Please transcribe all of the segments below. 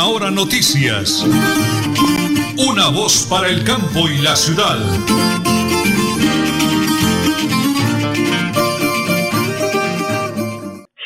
Última Hora Noticias. Una voz para el campo y la ciudad.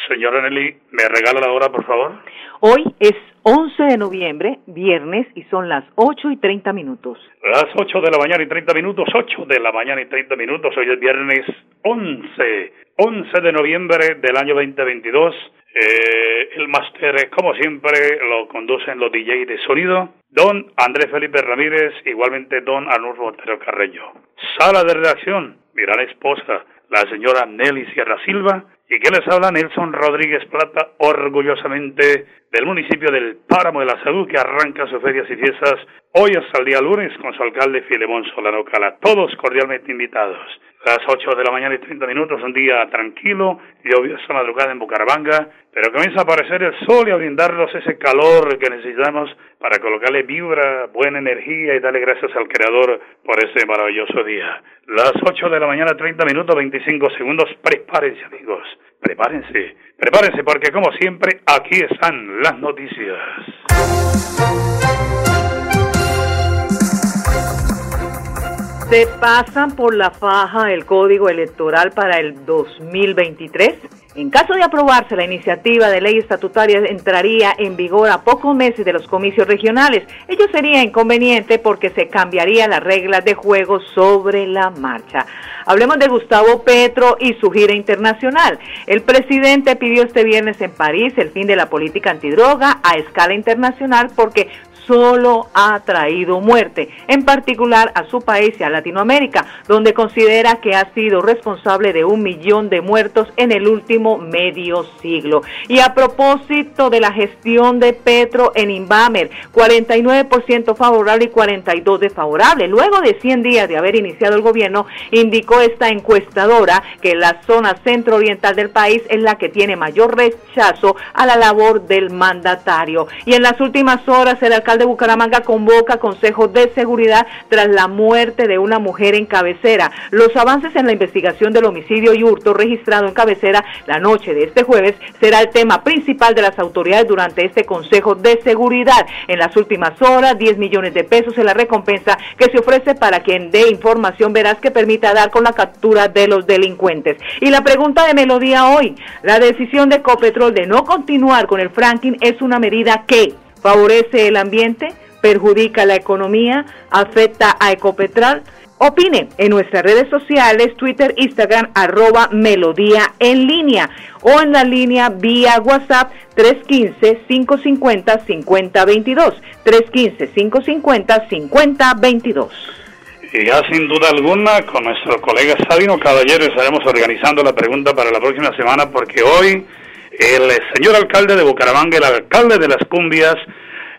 Señora Nelly, ¿me regala la hora, por favor? Hoy es 11 de noviembre, viernes, y son las 8 y 30 minutos. Las 8 de la mañana y 30 minutos, 8 de la mañana y 30 minutos. Hoy es viernes 11, 11 de noviembre del año 2022. Eh, el máster, como siempre, lo conducen los DJ de sonido, don Andrés Felipe Ramírez, igualmente don Anurro Otero Carreño. Sala de redacción, mi gran esposa, la señora Nelly Sierra Silva, y que les habla Nelson Rodríguez Plata, orgullosamente del municipio del Páramo de la Salud, que arranca sus ferias y fiestas hoy hasta el día lunes con su alcalde Filemón Solano Cala. Todos cordialmente invitados. Las 8 de la mañana y 30 minutos, un día tranquilo, lluviosa madrugada en Bucaramanga, pero comienza a aparecer el sol y a brindarnos ese calor que necesitamos para colocarle vibra, buena energía y darle gracias al Creador por este maravilloso día. Las 8 de la mañana, 30 minutos, 25 segundos, prepárense amigos, prepárense, prepárense porque como siempre aquí están las noticias. Se pasan por la faja el código electoral para el 2023. En caso de aprobarse, la iniciativa de ley estatutaria entraría en vigor a pocos meses de los comicios regionales. Ello sería inconveniente porque se cambiarían las reglas de juego sobre la marcha. Hablemos de Gustavo Petro y su gira internacional. El presidente pidió este viernes en París el fin de la política antidroga a escala internacional porque solo ha traído muerte, en particular a su país y a Latinoamérica, donde considera que ha sido responsable de un millón de muertos en el último medio siglo. Y a propósito de la gestión de Petro en Inbamer, 49% favorable y 42% desfavorable. Luego de 100 días de haber iniciado el gobierno, indicó esta encuestadora que la zona centro-oriental del país es la que tiene mayor rechazo a la labor del mandatario. Y en las últimas horas el alcalde de Bucaramanga convoca consejos de seguridad tras la muerte de una mujer en cabecera. Los avances en la investigación del homicidio y hurto registrado en cabecera la noche de este jueves será el tema principal de las autoridades durante este consejo de seguridad. En las últimas horas, 10 millones de pesos es la recompensa que se ofrece para quien dé información veraz que permita dar con la captura de los delincuentes. Y la pregunta de Melodía hoy, la decisión de Copetrol de no continuar con el franking es una medida que favorece el ambiente, perjudica la economía, afecta a Ecopetrol. Opine en nuestras redes sociales, Twitter, Instagram, arroba Melodía en línea o en la línea vía WhatsApp 315-550-5022. 315-550-5022. Y ya sin duda alguna, con nuestro colega Sabino Caballero estaremos organizando la pregunta para la próxima semana porque hoy el señor alcalde de Bucaramanga, el alcalde de las cumbias,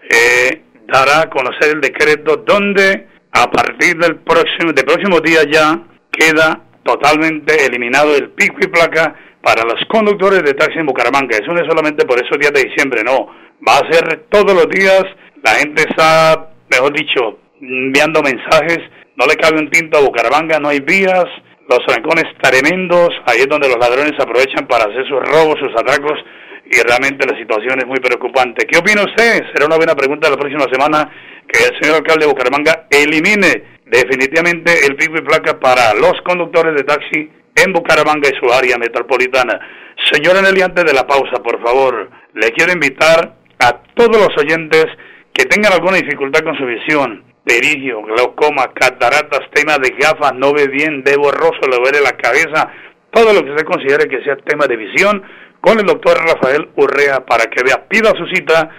eh, dará a conocer el decreto donde a partir del próximo, del próximo día ya queda totalmente eliminado el pico y placa para los conductores de taxi en Bucaramanga. Eso no es solamente por esos días de diciembre, no. Va a ser todos los días. La gente está, mejor dicho, enviando mensajes. No le cabe un tinto a Bucaramanga, no hay vías los trancones tremendos, ahí es donde los ladrones aprovechan para hacer sus robos, sus atracos, y realmente la situación es muy preocupante. ¿Qué opina usted? Será una buena pregunta la próxima semana que el señor alcalde de Bucaramanga elimine definitivamente el pico y placa para los conductores de taxi en Bucaramanga y su área metropolitana. Señora Nelly, antes de la pausa, por favor, le quiero invitar a todos los oyentes que tengan alguna dificultad con su visión, perigio, glaucoma, cataratas, tema de gafas, no ve bien, ve borroso, le duele la cabeza, todo lo que usted considere que sea tema de visión, con el doctor Rafael Urrea para que vea, pida su cita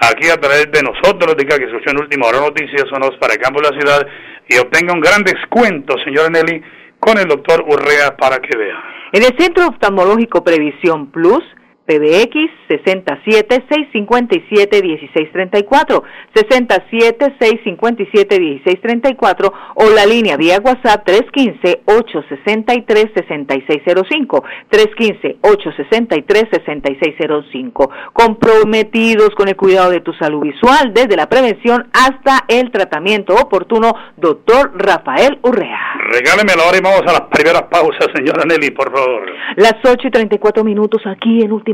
aquí a través de nosotros, diga que escuchó en última hora noticias sonos para el campo de la ciudad y obtenga un gran descuento, señora Nelly, con el doctor Urrea para que vea. En el Centro Oftalmológico Previsión Plus, PBX 67-657-1634, 67-657-1634 o la línea vía WhatsApp 315-863-6605, 315-863-6605. Comprometidos con el cuidado de tu salud visual, desde la prevención hasta el tratamiento oportuno, doctor Rafael Urrea. Regáleme la hora y vamos a las primeras pausas, señora Nelly, por favor. Las 8 y 34 minutos aquí en Última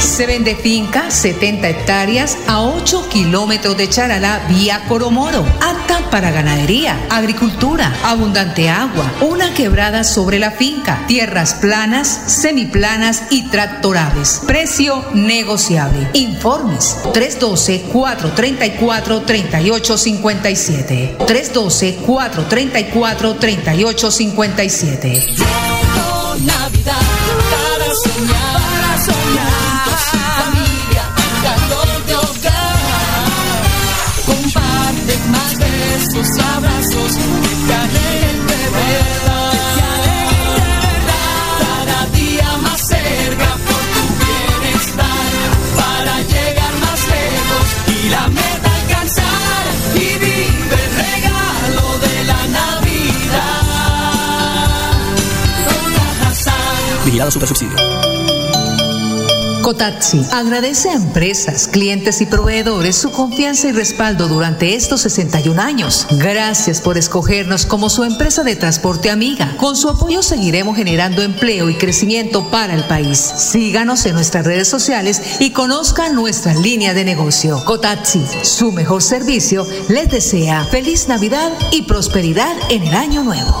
Se vende finca 70 hectáreas a 8 kilómetros de Charalá vía Coromoro, apta para ganadería, agricultura, abundante agua, una quebrada sobre la finca, tierras planas, semiplanas y tractorables. Precio negociable. Informes 312-434-3857. 312-434-3857. Navidad para soñar, para soñar. Cotaxi agradece a empresas, clientes y proveedores su confianza y respaldo durante estos 61 años. Gracias por escogernos como su empresa de transporte amiga. Con su apoyo seguiremos generando empleo y crecimiento para el país. Síganos en nuestras redes sociales y conozca nuestra línea de negocio. Cotaxi, su mejor servicio, les desea feliz Navidad y prosperidad en el año nuevo.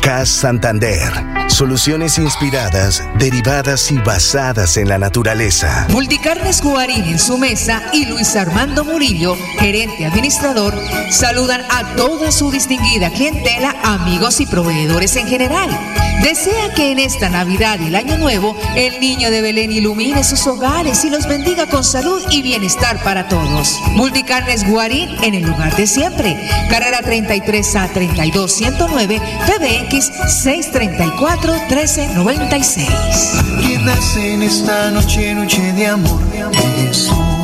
CAS Santander. Soluciones inspiradas, derivadas y basadas en la naturaleza. Multicarnes Guarín en su mesa y Luis Armando Murillo, gerente administrador, saludan a toda su distinguida clientela, amigos y proveedores en general. Desea que en esta Navidad y el Año Nuevo el niño de Belén ilumine sus hogares y los bendiga con salud y bienestar para todos. Multicarnes Guarín en el lugar de siempre. Carrera 33 a 32 109 PBX 634 1396. Que nace en esta noche, noche de amor, de amor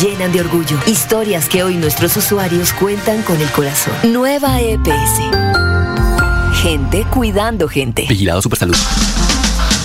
llenan de orgullo. Historias que hoy nuestros usuarios cuentan con el corazón. Nueva EPS. Gente cuidando gente. Vigilado Supersalud.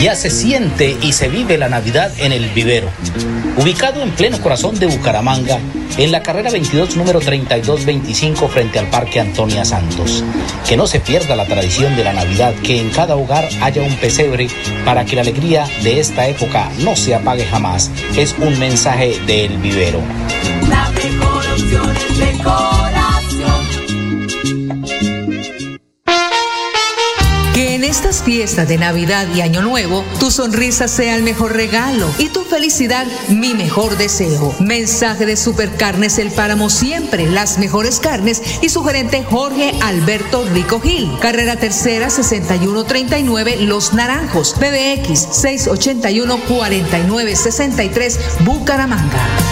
Ya se siente y se vive la Navidad en el vivero. Ubicado en pleno corazón de Bucaramanga, en la carrera 22, número 3225, frente al Parque Antonia Santos. Que no se pierda la tradición de la Navidad, que en cada hogar haya un pesebre para que la alegría de esta época no se apague jamás. Es un mensaje del vivero. La mejor opción es decoración. Estas fiestas de Navidad y Año Nuevo, tu sonrisa sea el mejor regalo y tu felicidad mi mejor deseo. Mensaje de Supercarnes El Páramo siempre, las mejores carnes y su gerente Jorge Alberto Rico Gil. Carrera Tercera 6139 Los Naranjos, PBX 681 4963 Bucaramanga.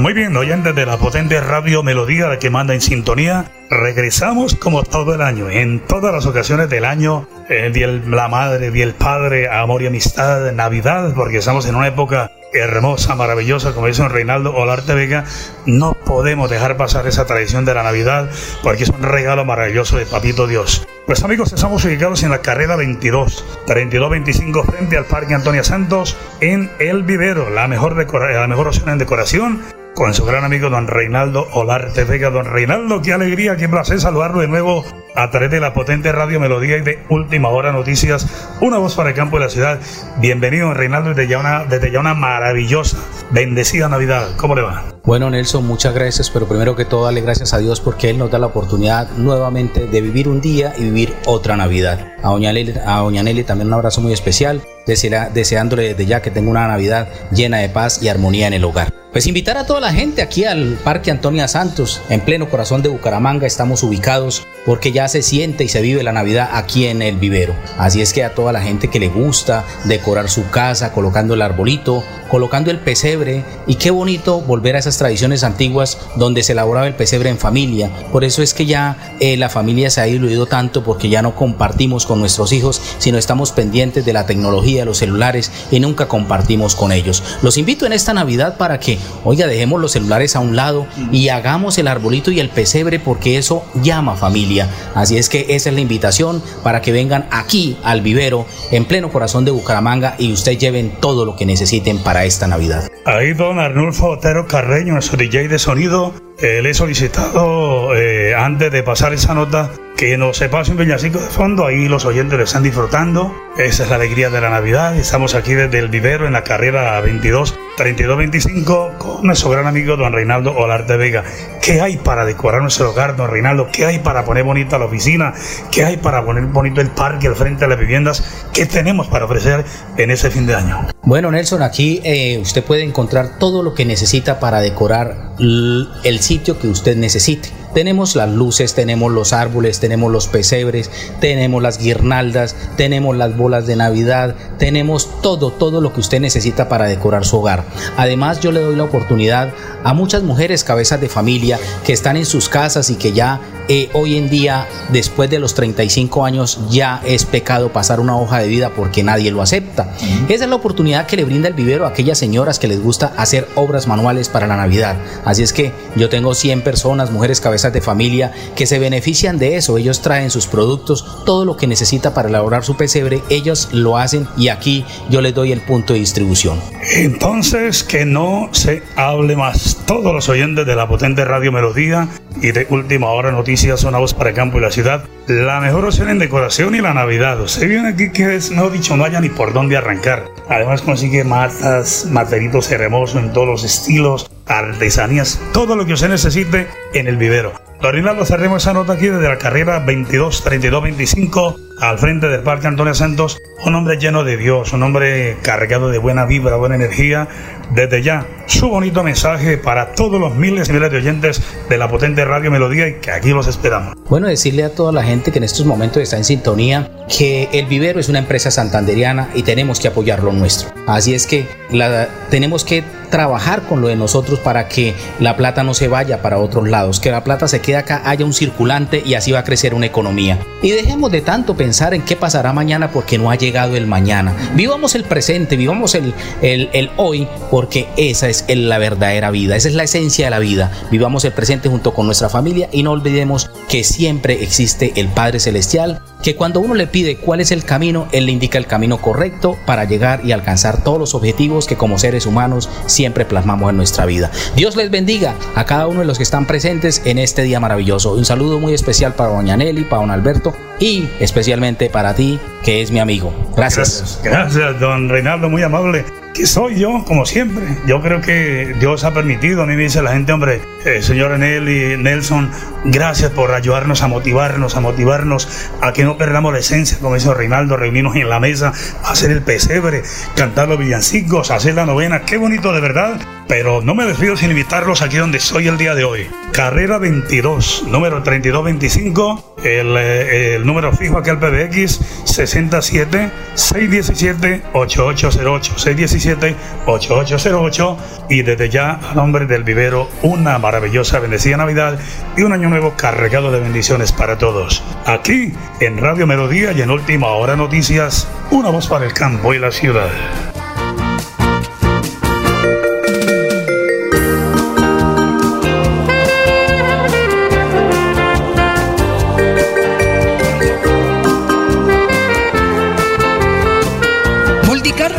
Muy bien, oyentes de la potente radio Melodía, la que manda en sintonía. Regresamos como todo el año, en todas las ocasiones del año, el día la madre, día del padre, amor y amistad, Navidad, porque estamos en una época hermosa, maravillosa, como dice don Reinaldo Olarte Vega, no podemos dejar pasar esa tradición de la Navidad, porque es un regalo maravilloso de Papito Dios. Pues amigos, estamos ubicados en la carrera 22, 3225 frente al Parque Antonia Santos, en El Vivero, la mejor, la mejor opción en decoración, con su gran amigo don Reinaldo Olarte Vega. Don Reinaldo, qué alegría, qué placer saludarlo de nuevo a través de la potente radio Melodía y de Última Hora Noticias, una voz para el campo de la ciudad. Bienvenido, Reinaldo, desde ya una, desde ya una maravillosa, bendecida Navidad. ¿Cómo le va? Bueno, Nelson, muchas gracias, pero primero que todo, darle gracias a Dios porque Él nos da la oportunidad nuevamente de vivir un día y vivir otra Navidad. A Doña Nelly, a Doña Nelly también un abrazo muy especial, deseándole desde ya que tenga una Navidad llena de paz y armonía en el hogar. Pues invitar a toda la gente aquí al Parque Antonia Santos, en pleno corazón de Bucaramanga, estamos ubicados porque ya se siente y se vive la Navidad aquí en el vivero. Así es que a toda la gente que le gusta decorar su casa, colocando el arbolito, colocando el pesebre, y qué bonito volver a esas tradiciones antiguas donde se elaboraba el pesebre en familia. Por eso es que ya eh, la familia se ha diluido tanto porque ya no compartimos con nuestros hijos, sino estamos pendientes de la tecnología, los celulares y nunca compartimos con ellos. Los invito en esta Navidad para que, oiga, dejemos los celulares a un lado y hagamos el arbolito y el pesebre porque eso llama familia. Así es que esa es la invitación para que vengan aquí al vivero en pleno corazón de Bucaramanga y ustedes lleven todo lo que necesiten para esta Navidad. Ahí don Arnulfo Otero Carreño, nuestro DJ de sonido, eh, le he solicitado eh, antes de pasar esa nota que nos se pase un villancico de fondo, ahí los oyentes lo están disfrutando, esa es la alegría de la Navidad, estamos aquí desde el vivero en la carrera 22 3225 con nuestro gran amigo don Reinaldo Olarte Vega. ¿Qué hay para decorar nuestro hogar, don Reinaldo? ¿Qué hay para poner bonita la oficina? ¿Qué hay para poner bonito el parque al frente de las viviendas? ¿Qué tenemos para ofrecer en ese fin de año? Bueno, Nelson, aquí eh, usted puede encontrar todo lo que necesita para decorar el sitio que usted necesite. Tenemos las luces, tenemos los árboles, tenemos los pesebres, tenemos las guirnaldas, tenemos las bolas de Navidad, tenemos todo, todo lo que usted necesita para decorar su hogar. Además, yo le doy la oportunidad a muchas mujeres cabezas de familia que están en sus casas y que ya eh, hoy en día, después de los 35 años, ya es pecado pasar una hoja de vida porque nadie lo acepta. Esa es la oportunidad que le brinda el vivero a aquellas señoras que les gusta hacer obras manuales para la Navidad. Así es que yo tengo 100 personas, mujeres cabezas de familia, que se benefician de eso. Ellos traen sus productos, todo lo que necesita para elaborar su pesebre, ellos lo hacen y aquí yo les doy el punto de distribución. Entonces, que no se hable más. Todos los oyentes de la potente Radio Melodía y de Última Hora Noticias, una voz para el campo y la ciudad. La mejor opción en decoración y la Navidad. Usted viene aquí que es, no dicho, no haya ni por dónde arrancar. Además consigue matas, materitos hermosos en todos los estilos, artesanías, todo lo que usted necesite en el vivero. Don Rinaldo, cerremos esa nota aquí desde la carrera 22 32 25 al frente del Parque Antonio Santos. Un hombre lleno de Dios, un hombre cargado de buena vibra, buena energía. Desde ya, su bonito mensaje para todos los miles y miles de oyentes de la potente Radio Melodía y que aquí los esperamos. Bueno, decirle a toda la gente que en estos momentos está en sintonía que el vivero es una empresa santanderiana y tenemos que apoyar lo nuestro. Así es que la, tenemos que trabajar con lo de nosotros para que la plata no se vaya para otros lados, que la plata se quede acá, haya un circulante y así va a crecer una economía. Y dejemos de tanto pensar en qué pasará mañana porque no ha llegado el mañana. Vivamos el presente, vivamos el, el, el hoy porque esa es la verdadera vida, esa es la esencia de la vida. Vivamos el presente junto con nuestra familia y no olvidemos que siempre existe el Padre Celestial, que cuando uno le pide cuál es el camino, Él le indica el camino correcto para llegar y alcanzar todos los objetivos que como seres humanos siempre plasmamos en nuestra vida. Dios les bendiga a cada uno de los que están presentes en este día maravilloso. Un saludo muy especial para Doña Nelly, para Don Alberto y especialmente para ti, que es mi amigo. Gracias. Gracias, don Reinaldo, muy amable. Que soy yo, como siempre. Yo creo que Dios ha permitido, a mí me dice la gente, hombre, eh, señora Nelly, Nelson, gracias por ayudarnos a motivarnos, a motivarnos a que no perdamos la esencia, como dice Reinaldo, reunirnos en la mesa, hacer el pesebre, cantar los villancicos, hacer la novena, qué bonito de verdad. Pero no me despido sin invitarlos aquí donde estoy el día de hoy. Carrera 22, número 3225, el, eh, el número fijo aquí al PBX 67 617 8808 617 8808 y desde ya a nombre del vivero una maravillosa bendecida Navidad y un año nuevo cargado de bendiciones para todos. Aquí en Radio Melodía y en Última Hora Noticias, una voz para el campo y la ciudad.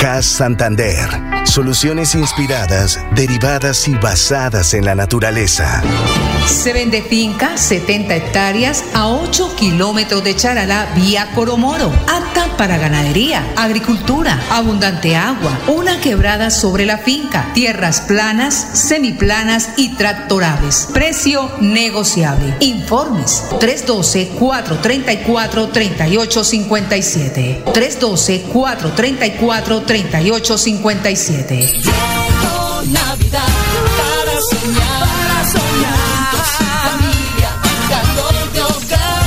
CAS Santander. Soluciones inspiradas, derivadas y basadas en la naturaleza. Se vende finca 70 hectáreas a 8 kilómetros de Charalá vía Coromoro, apta para ganadería, agricultura, abundante agua, una quebrada sobre la finca, tierras planas, semiplanas y tractorables. Precio negociable. Informes 312-434-3857. 312-434-3857. Llegó Navidad para soñar, para soñar. Familia, calor de hogar.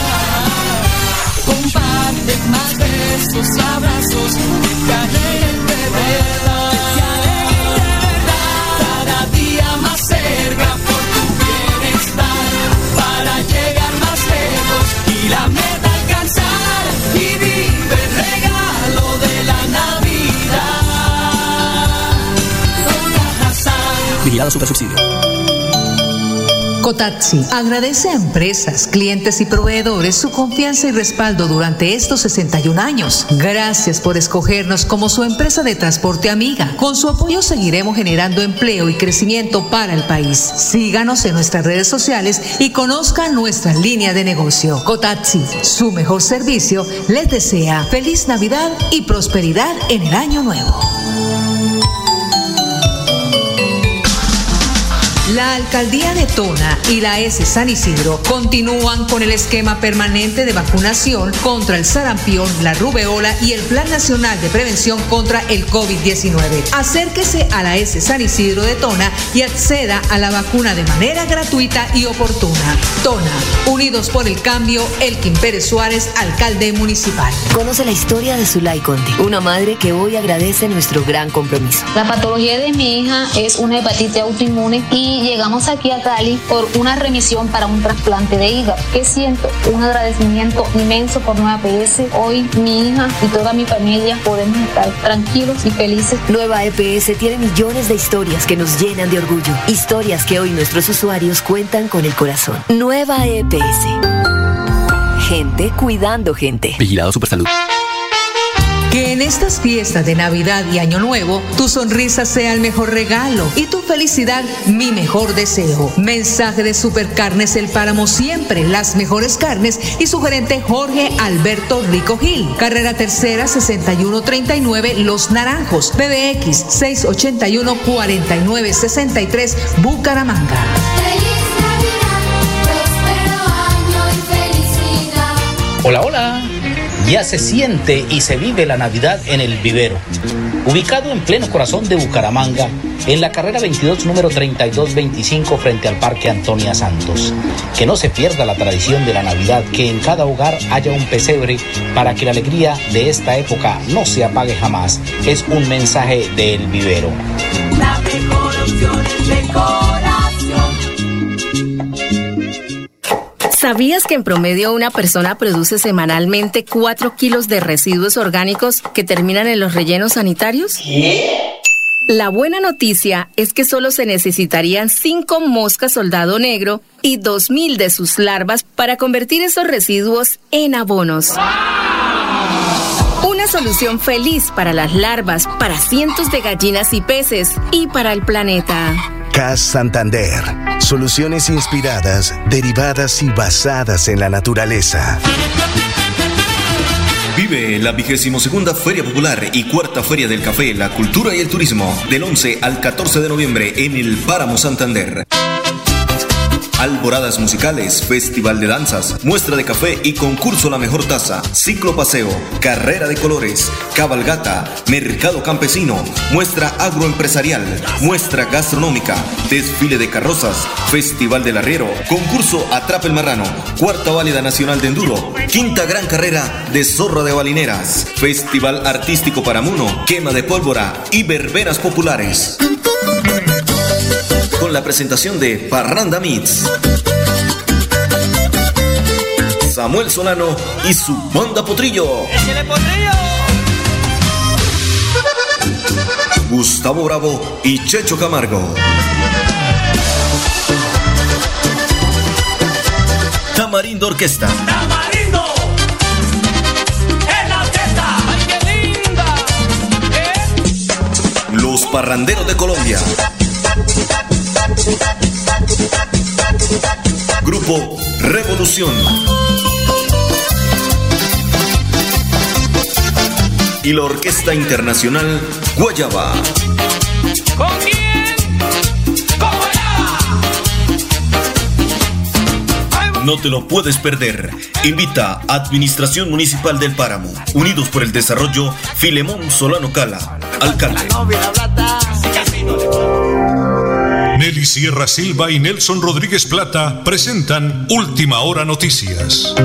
Comparte más besos y abrazos. Que alegren de Vigilado Supersubsidio. Cotaxi agradece a empresas, clientes y proveedores su confianza y respaldo durante estos 61 años. Gracias por escogernos como su empresa de transporte amiga. Con su apoyo seguiremos generando empleo y crecimiento para el país. Síganos en nuestras redes sociales y conozcan nuestra línea de negocio. Cotaxi, su mejor servicio, les desea feliz Navidad y prosperidad en el año nuevo. La alcaldía de Tona y la S San Isidro continúan con el esquema permanente de vacunación contra el sarampión, la rubeola y el Plan Nacional de Prevención contra el COVID-19. Acérquese a la S San Isidro de Tona y acceda a la vacuna de manera gratuita y oportuna. Tona, unidos por el cambio, Elkin Pérez Suárez, alcalde municipal. Conoce la historia de Zulay Conde, una madre que hoy agradece nuestro gran compromiso. La patología de mi hija es una hepatitis autoinmune y llegamos aquí a Cali por una remisión para un trasplante de hígado. Que siento un agradecimiento inmenso por Nueva PS. Hoy mi hija y toda mi familia podemos estar tranquilos y felices. Nueva EPS tiene millones de historias que nos llenan de orgullo. Historias que hoy nuestros usuarios cuentan con el corazón. Nueva EPS. Gente cuidando gente. Vigilado Supersalud. Que en estas fiestas de Navidad y Año Nuevo, tu sonrisa sea el mejor regalo y tu felicidad mi mejor deseo. Mensaje de Supercarnes El Páramo siempre, las mejores carnes y su gerente Jorge Alberto Rico Gil. Carrera Tercera 6139 Los Naranjos, PBX 681-4963 Bucaramanga. Feliz Navidad, próspero año y felicidad. Hola, hola. Ya se siente y se vive la Navidad en el vivero. Ubicado en pleno corazón de Bucaramanga, en la carrera 22 número 3225 frente al Parque Antonia Santos. Que no se pierda la tradición de la Navidad, que en cada hogar haya un pesebre para que la alegría de esta época no se apague jamás. Es un mensaje del vivero. La mejor opción es ¿Sabías que en promedio una persona produce semanalmente 4 kilos de residuos orgánicos que terminan en los rellenos sanitarios? La buena noticia es que solo se necesitarían 5 moscas soldado negro y 2.000 de sus larvas para convertir esos residuos en abonos. Una solución feliz para las larvas, para cientos de gallinas y peces y para el planeta. CAS Santander. Soluciones inspiradas, derivadas y basadas en la naturaleza. Vive la vigésimo segunda Feria Popular y cuarta Feria del Café, la Cultura y el Turismo del 11 al 14 de noviembre en el Páramo Santander. Alboradas musicales, festival de danzas, muestra de café y concurso La Mejor Taza, ciclo paseo, carrera de colores, cabalgata, mercado campesino, muestra agroempresarial, muestra gastronómica, desfile de carrozas, festival del arriero, concurso Atrapa el Marrano, cuarta válida nacional de enduro, quinta gran carrera de zorra de balineras, festival artístico para Muno, quema de pólvora y verbenas populares con la presentación de Parranda Meets. Samuel Solano y su banda Potrillo. Gustavo Bravo y Checho Camargo. Tamarindo Orquesta. Tamarindo. En la orquesta. ¡Ay, qué linda! Los Parranderos de Colombia. Grupo Revolución. Y la Orquesta Internacional Guayaba. ¿Con quién? ¡Con No te lo puedes perder. Invita a Administración Municipal del Páramo. Unidos por el Desarrollo, Filemón Solano Cala. Alcalde. Nelly Sierra Silva y Nelson Rodríguez Plata presentan Última Hora Noticias.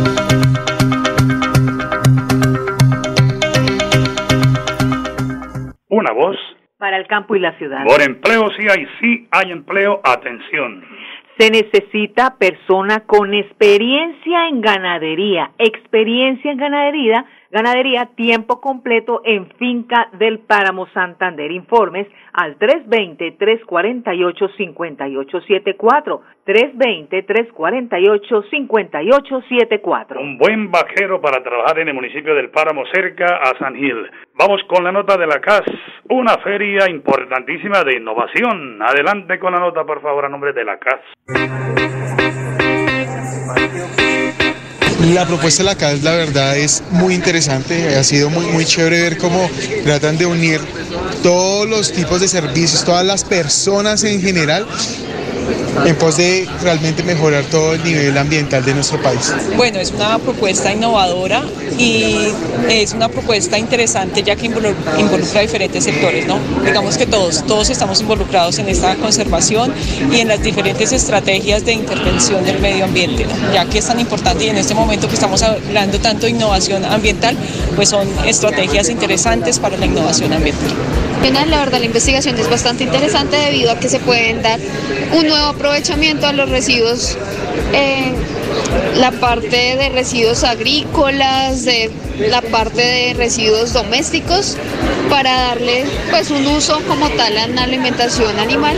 Una voz. Para el campo y la ciudad. Por empleo sí hay, sí hay empleo. Atención. Se necesita persona con experiencia en ganadería, experiencia en ganadería, ganadería tiempo completo en finca del Páramo Santander. Informes al 320-348-5874. 320-348-5874. Un buen vaquero para trabajar en el municipio del Páramo cerca a San Gil. Vamos con la nota de la CAS, una feria importantísima de innovación. Adelante con la nota, por favor, a nombre de la CAS. La propuesta de la CAS, la verdad, es muy interesante. Ha sido muy, muy chévere ver cómo tratan de unir todos los tipos de servicios, todas las personas en general, en pos de realmente mejorar todo el nivel ambiental de nuestro país. Bueno, es una propuesta innovadora y es una propuesta interesante ya que involu- involucra diferentes sectores, ¿no? Digamos que todos, todos estamos involucrados en esta conservación y en las diferentes estrategias de intervención del medio ambiente. Ya que es tan importante y en este momento que estamos hablando tanto de innovación ambiental, pues son estrategias interesantes para la innovación ambiental. La verdad, la investigación es bastante interesante debido a que se pueden dar un nuevo aprovechamiento a los residuos, eh, la parte de residuos agrícolas, de la parte de residuos domésticos, para darle pues un uso como tal a la alimentación animal,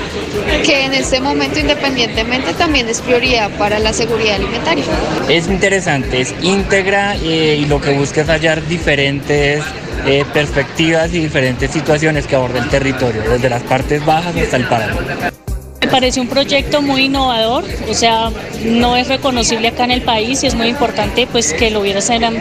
que en este momento independientemente también es prioridad para la seguridad alimentaria. Es interesante, es íntegra eh, y lo que busca es hallar diferentes eh, perspectivas y diferentes situaciones que aborda el territorio, desde las partes bajas hasta el páramo. Parece un proyecto muy innovador, o sea, no es reconocible acá en el país y es muy importante pues que lo hubieran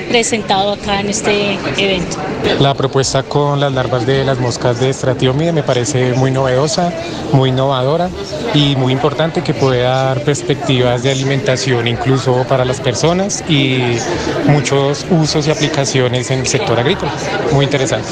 presentado acá en este evento. La propuesta con las larvas de las moscas de Stratiomide me parece muy novedosa, muy innovadora y muy importante que pueda dar perspectivas de alimentación incluso para las personas y muchos usos y aplicaciones en el sector agrícola. Muy interesante.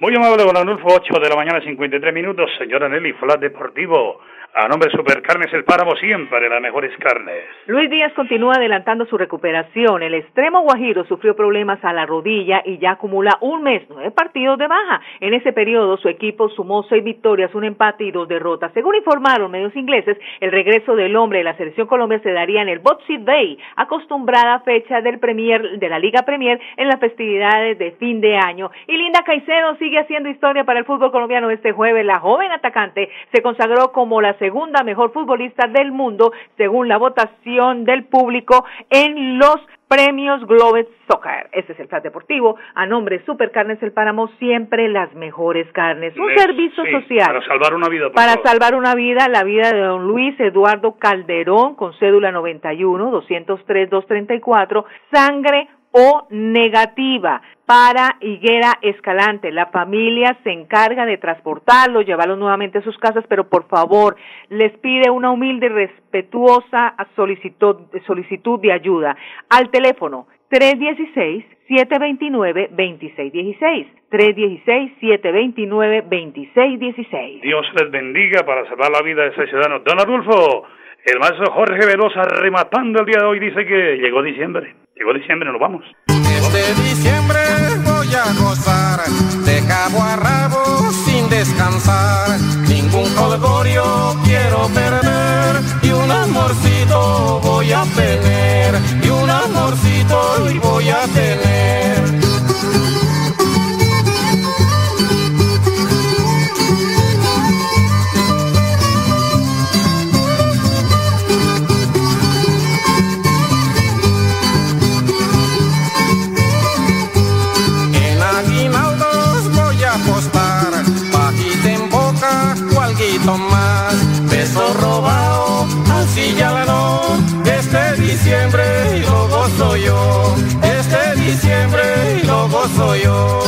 Muy amable, don Anulfo, 8 de la mañana, 53 minutos. Señora Nelly, Flat Deportivo. A nombre de Supercarnes El Páramo, siempre las mejores carnes. Luis Díaz continúa adelantando su recuperación. El extremo Guajiro sufrió problemas a la rodilla y ya acumula un mes, nueve partidos de baja. En ese periodo, su equipo sumó seis victorias, un empate y dos derrotas. Según informaron medios ingleses, el regreso del hombre de la selección Colombia se daría en el Boxing Day, acostumbrada fecha del Premier, de la Liga Premier en las festividades de fin de año. Y Linda Caicedo sigue haciendo historia para el fútbol colombiano este jueves. La joven atacante se consagró como la segunda mejor futbolista del mundo según la votación del público en los premios Globet Soccer. Ese es el plan deportivo. A nombre de Supercarnes El Páramo, siempre las mejores carnes. Un Les- servicio sí, social. Para salvar una vida. Para favor. salvar una vida, la vida de don Luis Eduardo Calderón, con cédula 91-203-234, sangre o negativa. Para Higuera Escalante, la familia se encarga de transportarlos, llevarlos nuevamente a sus casas, pero por favor, les pide una humilde y respetuosa solicitud, solicitud de ayuda al teléfono 316-729-2616. 316-729-2616. Dios les bendiga para salvar la vida de ese ciudadano. Don Adolfo, el maestro Jorge Velosa rematando el día de hoy dice que llegó diciembre. Llegó diciembre, nos vamos. Este diciembre voy a gozar de cabo a rabo sin descansar. Ningún colgorio quiero perder y un amorcito voy a tener y un amorcito voy a tener. Cualguito más, beso robado, así ya no, este diciembre lo gozo yo, este diciembre lo gozo yo.